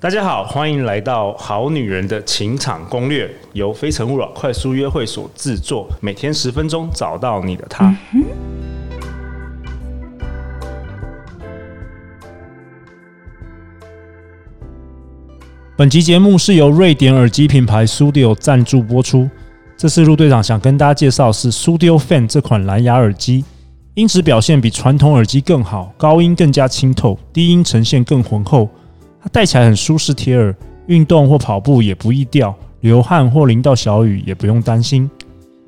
大家好，欢迎来到《好女人的情场攻略》，由非诚勿扰快速约会所制作，每天十分钟，找到你的他。本集节目是由瑞典耳机品牌 Studio 赞助播出。这次陆队长想跟大家介绍是 Studio Fan 这款蓝牙耳机，音质表现比传统耳机更好，高音更加清透，低音呈现更浑厚。它戴起来很舒适贴耳，运动或跑步也不易掉，流汗或淋到小雨也不用担心。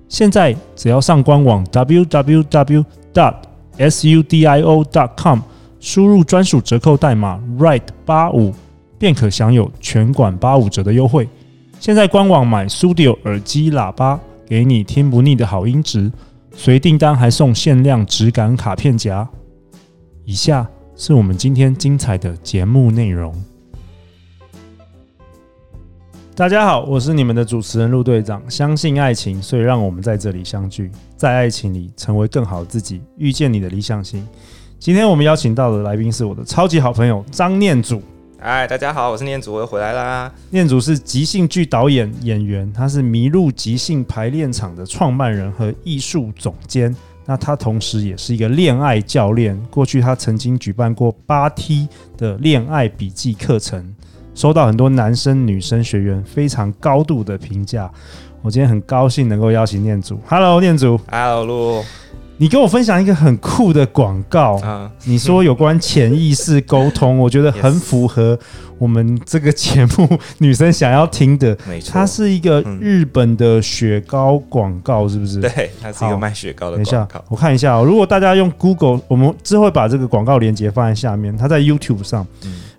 现在只要上官网 www.sudio.com 输入专属折扣代码 ride 八五，便可享有全馆八五折的优惠。现在官网买 Studio 耳机喇叭，给你听不腻的好音质，随订单还送限量质感卡片夹。以下。是我们今天精彩的节目内容。大家好，我是你们的主持人陆队长。相信爱情，所以让我们在这里相聚，在爱情里成为更好的自己，遇见你的理想型。今天我们邀请到的来宾是我的超级好朋友张念祖。嗨，大家好，我是念祖，我又回来啦。念祖是即兴剧导演、演员，他是迷路即兴排练场的创办人和艺术总监。那他同时也是一个恋爱教练，过去他曾经举办过八 T 的恋爱笔记课程，收到很多男生女生学员非常高度的评价。我今天很高兴能够邀请念祖，Hello，念祖，Hello，你跟我分享一个很酷的广告，啊、你说有关潜意识沟通，我觉得很符合我们这个节目女生想要听的。没错，它是一个日本的雪糕广告，是不是？对，它是一个卖雪糕的广告。等一下，我看一下哦。如果大家用 Google，我们之后会把这个广告链接放在下面。它在 YouTube 上。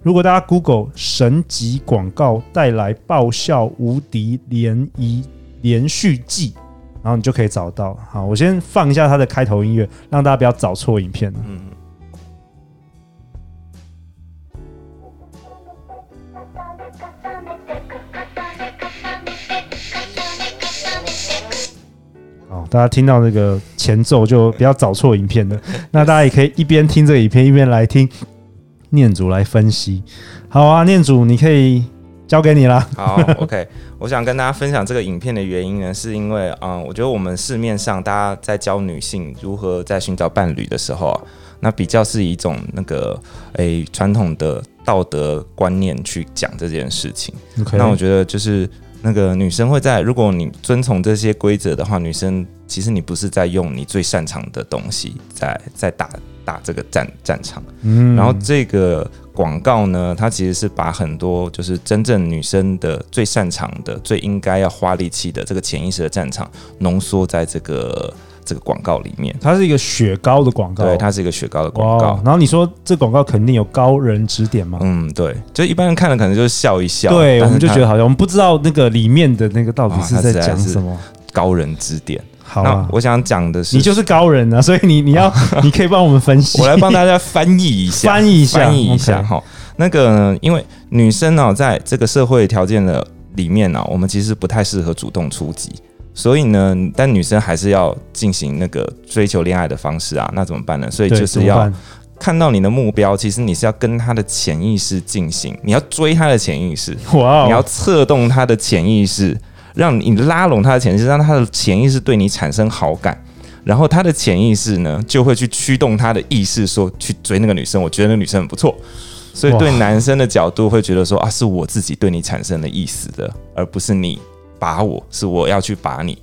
如果大家 Google 神级广告带来爆笑无敌联谊连续剧。然后你就可以找到。好，我先放一下它的开头音乐，让大家不要找错影片。嗯。好，大家听到那个前奏就不要找错影片了。那大家也可以一边听这个影片，一边来听念祖来分析。好啊，念祖，你可以。交给你了。好，OK。我想跟大家分享这个影片的原因呢，是因为，嗯，我觉得我们市面上大家在教女性如何在寻找伴侣的时候啊，那比较是一种那个诶传统的道德观念去讲这件事情。那我觉得就是那个女生会在，如果你遵从这些规则的话，女生其实你不是在用你最擅长的东西在在打打这个战战场。嗯，然后这个。广告呢，它其实是把很多就是真正女生的最擅长的、最应该要花力气的这个潜意识的战场，浓缩在这个这个广告里面。它是一个雪糕的广告，对，它是一个雪糕的广告。然后你说这广告肯定有高人指点吗？嗯，对，就一般人看了可能就是笑一笑，对，我们就觉得好像我们不知道那个里面的那个到底是在讲什么。高人指点。好啊，我想讲的是，你就是高人啊，所以你你要，你可以帮我们分析，我来帮大家翻译一下，翻译一下，翻译一下哈。那个呢，因为女生呢，在这个社会条件的里面呢，我们其实不太适合主动出击，所以呢，但女生还是要进行那个追求恋爱的方式啊，那怎么办呢？所以就是要看到你的目标，其实你是要跟他的潜意识进行，你要追他的潜意识，哇，你要策动他的潜意识。让你拉拢他的潜意识，让他的潜意识对你产生好感，然后他的潜意识呢，就会去驱动他的意识，说去追那个女生。我觉得那个女生很不错，所以对男生的角度会觉得说啊，是我自己对你产生了意思的，而不是你把我，是我要去把你。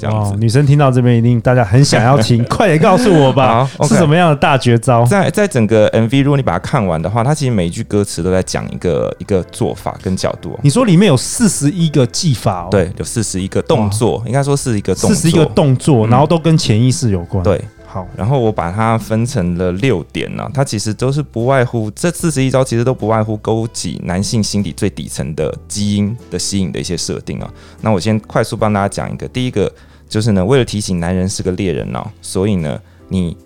这样子，女生听到这边一定大家很想要听，快点告诉我吧，是什么样的大绝招？在在整个 MV，如果你把它看完的话，它其实每一句歌词都在讲一个一个做法跟角度。你说里面有四十一个技法哦？对，有四十一个动作，应该说是一个四十一个动作，然后都跟潜意识有关。对，好，然后我把它分成了六点呢，它其实都是不外乎这四十一招，其实都不外乎勾起男性心底最底层的基因的吸引的一些设定啊。那我先快速帮大家讲一个，第一个。就是呢，为了提醒男人是个猎人哦，所以呢，你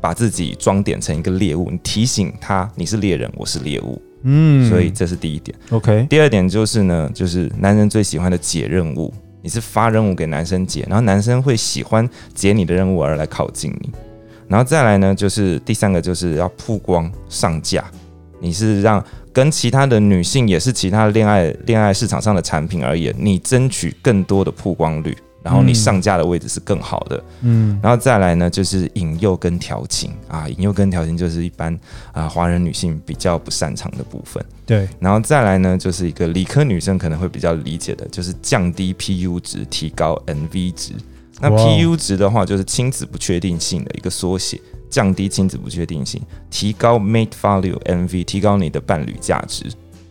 把自己装点成一个猎物，你提醒他你是猎人，我是猎物，嗯，所以这是第一点。OK，第二点就是呢，就是男人最喜欢的解任务，你是发任务给男生解，然后男生会喜欢解你的任务而来靠近你，然后再来呢，就是第三个就是要曝光上架，你是让跟其他的女性也是其他恋爱恋爱市场上的产品而言，你争取更多的曝光率。然后你上架的位置是更好的，嗯，然后再来呢，就是引诱跟调情啊，引诱跟调情就是一般啊华人女性比较不擅长的部分，对，然后再来呢，就是一个理科女生可能会比较理解的，就是降低 PU 值，提高 NV 值。那 PU 值的话，就是亲子不确定性的一个缩写，降低亲子不确定性，提高 Mate Value NV，提高你的伴侣价值。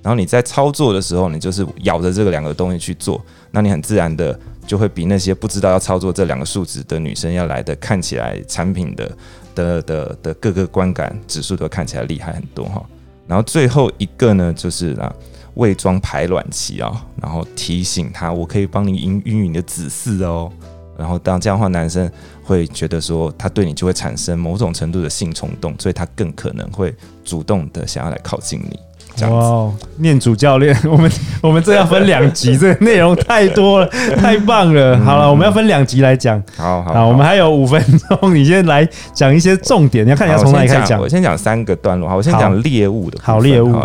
然后你在操作的时候，你就是咬着这个两个东西去做，那你很自然的。就会比那些不知道要操作这两个数值的女生要来的看起来产品的的的的各个观感指数都看起来厉害很多哈。然后最后一个呢，就是啊，伪装排卵期啊，然后提醒他，我可以帮你孕育你的子嗣哦。然后当这样的话，男生会觉得说他对你就会产生某种程度的性冲动，所以他更可能会主动的想要来靠近你。哇念主教练，我们我们这要分两集，这个内容太多了，太棒了。好了，我们要分两集来讲。好好，好，我们还有五分钟，你先来讲一些重点。你要看你要从哪里开始讲？我先讲三个段落。好，我先讲猎物的。好，猎物。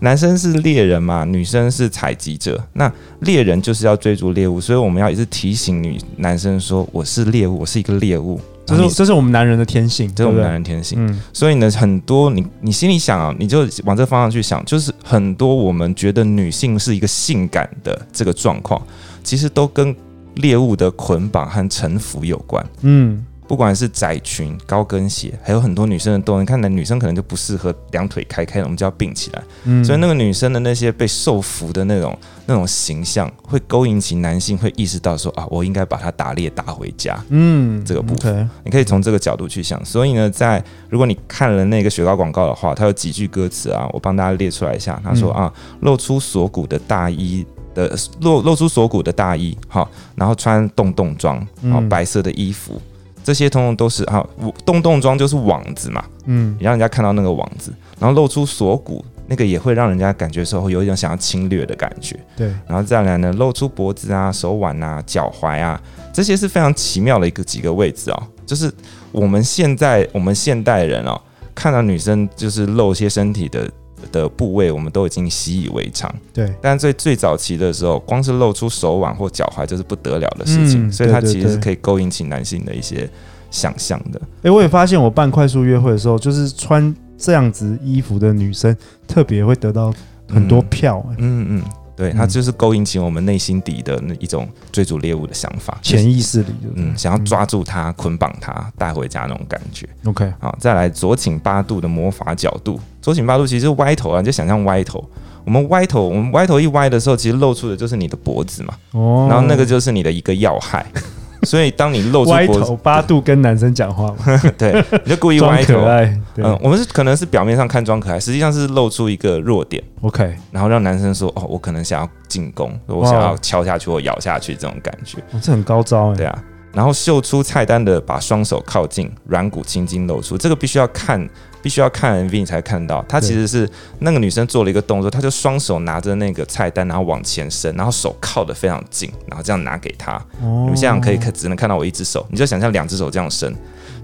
男生是猎人嘛，女生是采集者。那猎人就是要追逐猎物，所以我们要一直提醒女男生说：“我是猎物，我是一个猎物。”这是这是我们男人的天性，这是我们男人天性。嗯，所以呢，很多你你心里想啊，你就往这方向去想，就是很多我们觉得女性是一个性感的这个状况，其实都跟猎物的捆绑和臣服有关。嗯。不管是窄裙、高跟鞋，还有很多女生的动，你看，男女生可能就不适合两腿开开，我们就要并起来。嗯，所以那个女生的那些被受服的那种那种形象，会勾引起男性，会意识到说啊，我应该把它打猎打回家。嗯，这个部分 okay, 你可以从这个角度去想。所以呢，在如果你看了那个雪糕广告的话，它有几句歌词啊，我帮大家列出来一下。他说啊，露出锁骨的大衣的露露出锁骨的大衣，好，然后穿洞洞装，然后白色的衣服。这些通通都是啊，洞洞装就是网子嘛，嗯，你让人家看到那个网子，然后露出锁骨，那个也会让人家感觉说有一种想要侵略的感觉，对，然后再来呢，露出脖子啊、手腕啊、脚踝啊，这些是非常奇妙的一个几个位置哦，就是我们现在我们现代人哦，看到女生就是露一些身体的。的部位我们都已经习以为常，对。但最最早期的时候，光是露出手腕或脚踝就是不得了的事情，嗯、所以它其实是可以勾引起男性的一些想象的。哎、欸，我也发现我办快速约会的时候，就是穿这样子衣服的女生特别会得到很多票、欸嗯。嗯嗯。对，它就是勾引起我们内心底的那一种追逐猎物的想法，潜意识里，嗯，想要抓住它、捆绑它、带回家那种感觉。OK，好，再来左倾八度的魔法角度，左倾八度其实是歪头啊，你就想象歪头。我们歪头，我们歪头一歪的时候，其实露出的就是你的脖子嘛。哦，然后那个就是你的一个要害。所以，当你露出歪头八度跟男生讲话嘛，对，你就故意歪头。可爱，嗯，我们是可能是表面上看装可爱，实际上是露出一个弱点。OK，然后让男生说：“哦，我可能想要进攻，我想要敲下去或咬下去这种感觉。”这很高招哎。对啊。然后秀出菜单的，把双手靠近，软骨青筋露出。这个必须要看，必须要看 MV 你才看到。她其实是那个女生做了一个动作，她就双手拿着那个菜单，然后往前伸，然后手靠得非常近，然后这样拿给他。哦、你们现在可以看，只能看到我一只手，你就想象两只手这样伸，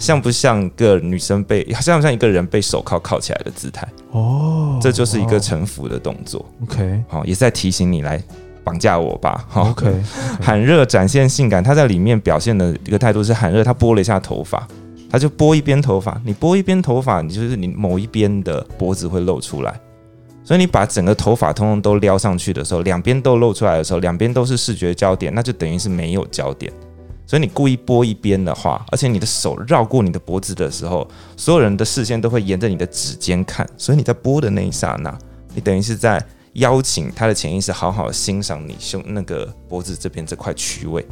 像不像一个女生被，像不像一个人被手铐铐起来的姿态？哦，这就是一个臣服的动作。OK，好，也是在提醒你来。绑架我吧，OK，喊热展现性感，他在里面表现的一个态度是喊热，他拨了一下头发，他就拨一边头发，你拨一边头发，你就是你某一边的脖子会露出来，所以你把整个头发通通都撩上去的时候，两边都露出来的时候，两边都是视觉焦点，那就等于是没有焦点，所以你故意拨一边的话，而且你的手绕过你的脖子的时候，所有人的视线都会沿着你的指尖看，所以你在拨的那一刹那，你等于是在。邀请他的潜意识好好欣赏你胸那个脖子这边这块区位，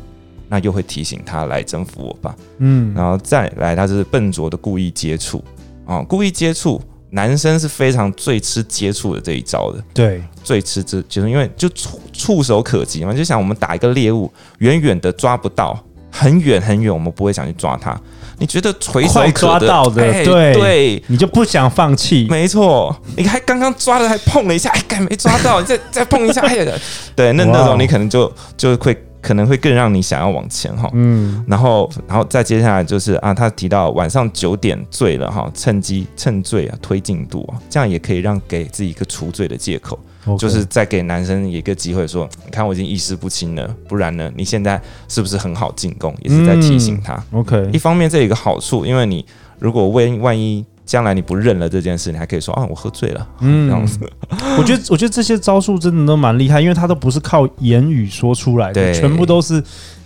那又会提醒他来征服我吧。嗯，然后再来，他就是笨拙的故意接触啊、哦，故意接触，男生是非常最吃接触的这一招的。对，最吃这就是因为就触触手可及嘛，就想我们打一个猎物，远远的抓不到，很远很远，我们不会想去抓它。你觉得垂手快抓到的，欸、对对，你就不想放弃。没错，你还刚刚抓了，还碰了一下，哎，干没抓到，你再 再碰一下，哎呀，对，那那种你可能就就会可能会更让你想要往前哈。嗯，然后，然后再接下来就是啊，他提到晚上九点醉了哈，趁机趁醉啊推进度啊，这样也可以让给自己一个除罪的借口。就是再给男生一个机会，说，你看我已经意识不清了，不然呢，你现在是不是很好进攻？也是在提醒他。嗯、OK，一方面这有一个好处，因为你如果万万一将来你不认了这件事，你还可以说啊，我喝醉了。嗯，这样子。我觉得我觉得这些招数真的都蛮厉害，因为他都不是靠言语说出来的，全部都是。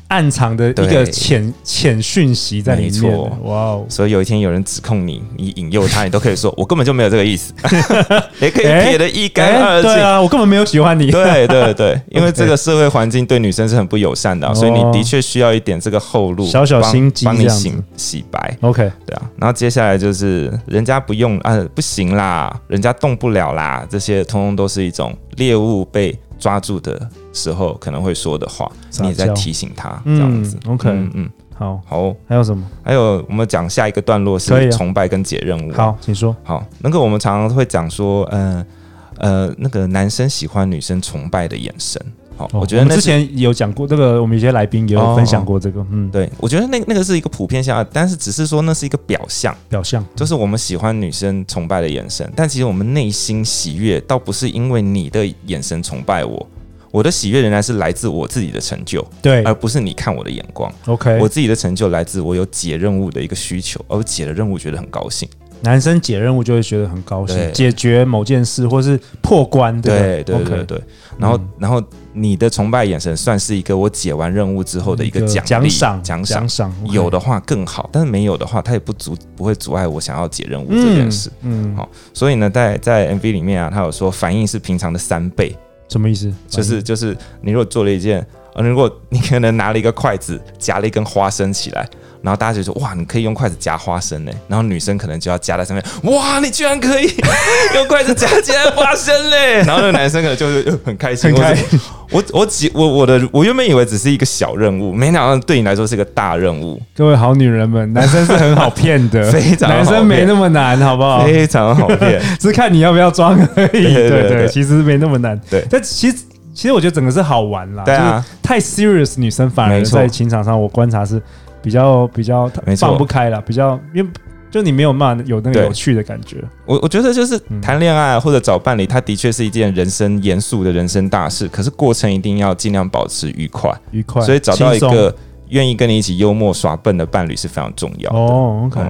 暗藏的一个潜潜讯息在里面，哇哦！所以有一天有人指控你，你引诱他，你都可以说，我根本就没有这个意思，也可以撇得一干二净。对啊，我根本没有喜欢你。对对对，因为 这个社会环境对女生是很不友善的，所以你的确需要一点这个后路，小小心机，帮你洗洗白。OK，对啊。然后接下来就是人家不用啊，不行啦，人家动不了啦，这些通通都是一种猎物被抓住的时候可能会说的话，你也在提醒他这样子。OK，嗯，好，好，还有什么？还有我们讲下一个段落是崇拜跟解任务。好，请说。好，那个我们常常会讲说，嗯呃，那个男生喜欢女生崇拜的眼神。好，我觉得之前有讲过，这个我们有些来宾也有分享过这个。嗯，对，我觉得那那个是一个普遍现象，但是只是说那是一个表象，表象就是我们喜欢女生崇拜的眼神，但其实我们内心喜悦倒不是因为你的眼神崇拜我。我的喜悦仍然是来自我自己的成就，对，而不是你看我的眼光。OK，我自己的成就来自我有解任务的一个需求，而解了任务觉得很高兴。男生解任务就会觉得很高兴，解决某件事或是破关，对对对对。然后然后你的崇拜眼神算是一个我解完任务之后的一个奖励奖赏奖赏，有的话更好，但是没有的话，它也不阻不会阻碍我想要解任务这件事。嗯，好，所以呢，在在 MV 里面啊，他有说反应是平常的三倍。什么意思？就是就是，你如果做了一件，呃，如果你可能拿了一个筷子夹了一根花生起来。然后大家就说哇，你可以用筷子夹花生呢。然后女生可能就要夹在上面，哇，你居然可以 用筷子夹起来花生嘞！然后那个男生可能就是很开心，很开心。我我几我我的我原本以为只是一个小任务，没想到对你来说是一个大任务。各位好女人们，男生是很好骗的，非常男生没那么难，好不好？非常好骗，只是看你要不要装而已。对对对，其实没那么难。对，但其实其实我觉得整个是好玩啦。对啊，太 serious 女生反而在情场上，我观察是。比较比较放不开了，比较因为就你没有办法有那个有趣的感觉。我我觉得就是谈恋爱或者找伴侣，它的确是一件人生严肃的人生大事。可是过程一定要尽量保持愉快，愉快。所以找到一个愿意跟你一起幽默耍笨的伴侣是非常重要的。哦，OK，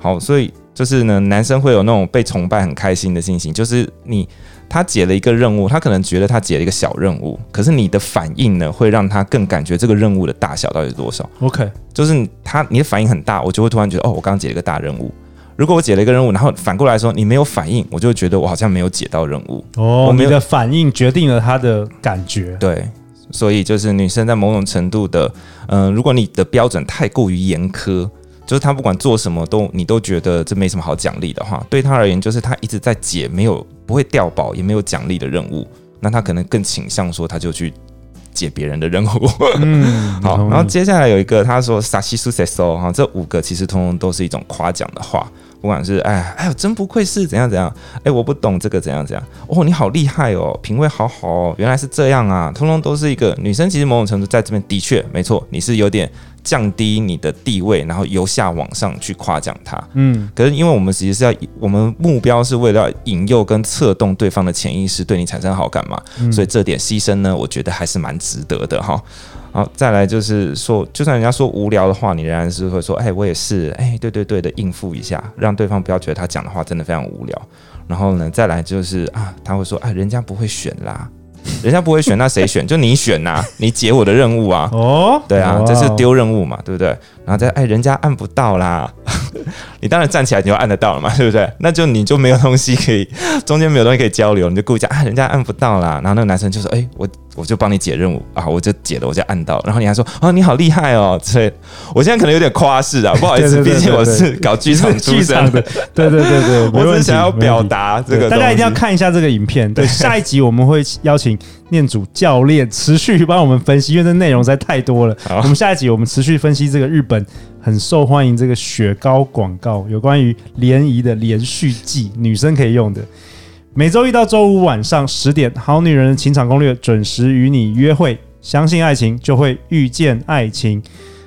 好，所以就是呢，男生会有那种被崇拜很开心的心情，就是你。他解了一个任务，他可能觉得他解了一个小任务，可是你的反应呢，会让他更感觉这个任务的大小到底是多少？OK，就是他你的反应很大，我就会突然觉得哦，我刚刚解了一个大任务。如果我解了一个任务，然后反过来说你没有反应，我就会觉得我好像没有解到任务。哦，你的反应决定了他的感觉。对，所以就是女生在某种程度的，嗯、呃，如果你的标准太过于严苛。就是他不管做什么都你都觉得这没什么好奖励的话，对他而言就是他一直在解没有不会掉宝也没有奖励的任务，那他可能更倾向说他就去解别人的任务。嗯，好，然后接下来有一个他说萨西苏塞索哈，这五个其实通通都是一种夸奖的话。不管是哎哎呦，真不愧是怎样怎样，哎，我不懂这个怎样怎样，哦，你好厉害哦，品味好好哦，原来是这样啊，通通都是一个女生，其实某种程度在这边的确没错，你是有点降低你的地位，然后由下往上去夸奖她，嗯，可是因为我们其实是要，我们目标是为了引诱跟策动对方的潜意识对你产生好感嘛，嗯，所以这点牺牲呢，我觉得还是蛮值得的哈。好，再来就是说，就算人家说无聊的话，你仍然是会说，哎，我也是，哎，对对对的应付一下，让对方不要觉得他讲的话真的非常无聊。然后呢，再来就是啊，他会说，哎，人家不会选啦，人家不会选，那谁选？就你选呐，你解我的任务啊。哦，对啊，这是丢任务嘛，对不对？然后再，哎，人家按不到啦。你当然站起来你就按得到了嘛，对不对？那就你就没有东西可以，中间没有东西可以交流，你就故意讲啊，人家按不到啦。然后那个男生就说，哎，我我就帮你解任务啊，我就解了，我就按到。然后你还说啊，你好厉害哦。所以我现在可能有点夸饰啊，不好意思，毕竟我是搞剧场出身的。对对对对，我是想要表达这个，大家一定要看一下这个影片。对，下一集我们会邀请念祖教练持续帮我们分析，因为这内容实在太多了。我们下一集我们持续分析这个日本。很受欢迎这个雪糕广告，有关于联谊的连续剧，女生可以用的。每周一到周五晚上十点，好女人的情场攻略准时与你约会。相信爱情，就会遇见爱情。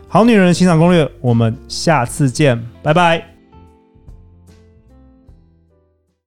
好女人的情场攻略，我们下次见，拜拜。